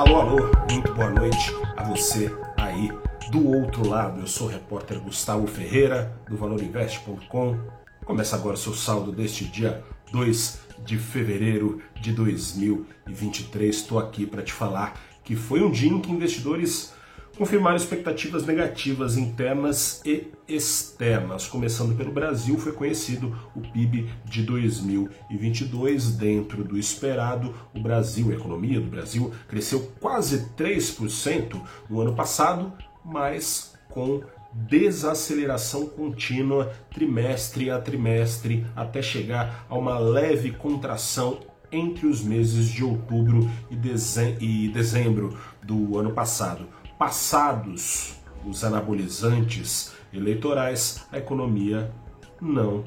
Alô, alô, muito boa noite a você aí do outro lado. Eu sou o repórter Gustavo Ferreira, do valorinvest.com. Começa agora o seu saldo deste dia 2 de fevereiro de 2023. Estou aqui para te falar que foi um dia em que investidores confirmaram expectativas negativas internas e externas. Começando pelo Brasil, foi conhecido o PIB de 2022 dentro do esperado. O Brasil, a economia do Brasil, cresceu quase 3% no ano passado, mas com desaceleração contínua trimestre a trimestre até chegar a uma leve contração entre os meses de outubro e dezembro do ano passado passados os anabolizantes eleitorais, a economia não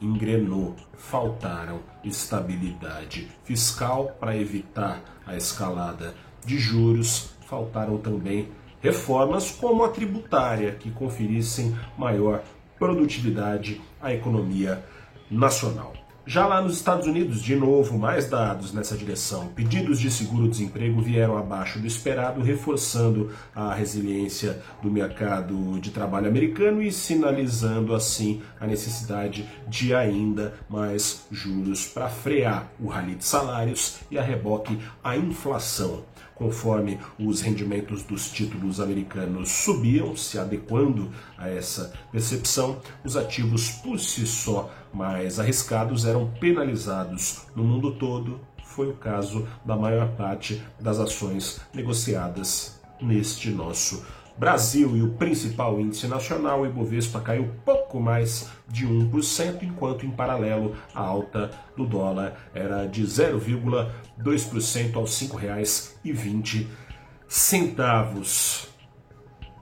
engrenou, faltaram estabilidade fiscal para evitar a escalada de juros, faltaram também reformas como a tributária que conferissem maior produtividade à economia nacional. Já lá nos Estados Unidos, de novo, mais dados nessa direção. Pedidos de seguro-desemprego vieram abaixo do esperado, reforçando a resiliência do mercado de trabalho americano e sinalizando assim a necessidade de ainda mais juros para frear o rally de salários e a reboque a inflação conforme os rendimentos dos títulos americanos subiam, se adequando a essa percepção, os ativos por si só mais arriscados eram penalizados no mundo todo. Foi o caso da maior parte das ações negociadas neste nosso Brasil e o principal índice nacional, o Ibovespa, caiu pouco mais de 1%, enquanto em paralelo a alta do dólar era de 0,2% aos R$ 5,20.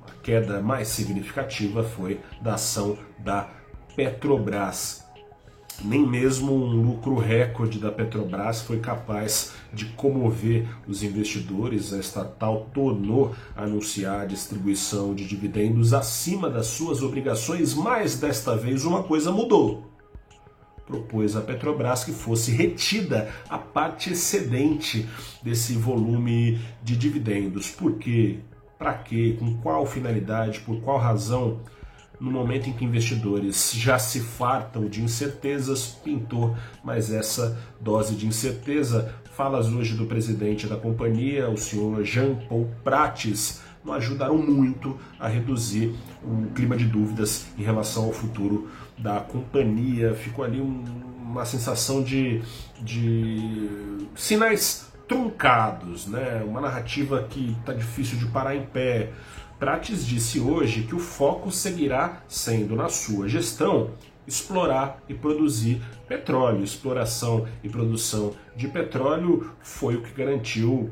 A queda mais significativa foi da ação da Petrobras, nem mesmo um lucro recorde da Petrobras foi capaz de comover os investidores. A estatal tornou a anunciar a distribuição de dividendos acima das suas obrigações, mas desta vez uma coisa mudou. Propôs a Petrobras que fosse retida a parte excedente desse volume de dividendos. Por quê? Para quê? Com qual finalidade? Por qual razão? No momento em que investidores já se fartam de incertezas, pintou mais essa dose de incerteza. Falas hoje do presidente da companhia, o senhor Jean Paul Prates, não ajudaram muito a reduzir o clima de dúvidas em relação ao futuro da companhia. Ficou ali um, uma sensação de, de sinais truncados, né? uma narrativa que está difícil de parar em pé. Prates disse hoje que o foco seguirá sendo, na sua gestão, explorar e produzir petróleo. Exploração e produção de petróleo foi o que garantiu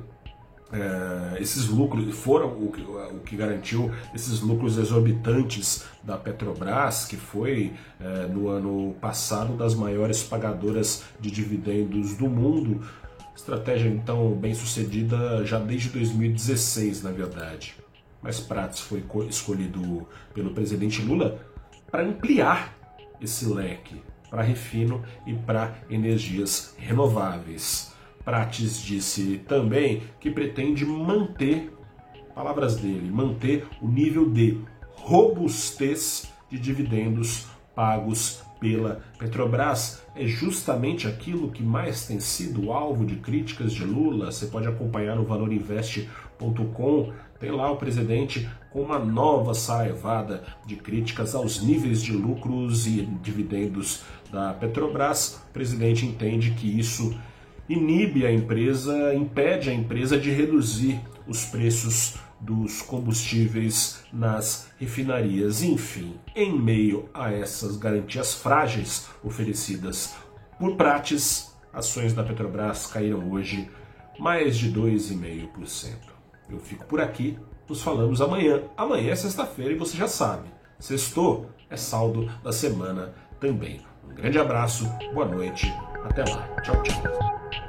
é, esses lucros, foram o que, o que, garantiu esses lucros exorbitantes da Petrobras, que foi é, no ano passado das maiores pagadoras de dividendos do mundo. Estratégia então bem sucedida já desde 2016, na verdade mas Prates foi escolhido pelo presidente Lula para ampliar esse leque para refino e para energias renováveis. Prates disse também que pretende manter, palavras dele, manter o nível de robustez de dividendos pagos pela Petrobras. É justamente aquilo que mais tem sido alvo de críticas de Lula. Você pode acompanhar no valorinvest.com tem lá o presidente com uma nova saraivada de críticas aos níveis de lucros e dividendos da Petrobras. O presidente entende que isso inibe a empresa, impede a empresa de reduzir os preços dos combustíveis nas refinarias. Enfim, em meio a essas garantias frágeis oferecidas por Prates, ações da Petrobras caíram hoje mais de 2,5%. Eu fico por aqui, nos falamos amanhã. Amanhã é sexta-feira e você já sabe, sextou é saldo da semana também. Um grande abraço, boa noite, até lá. Tchau, tchau.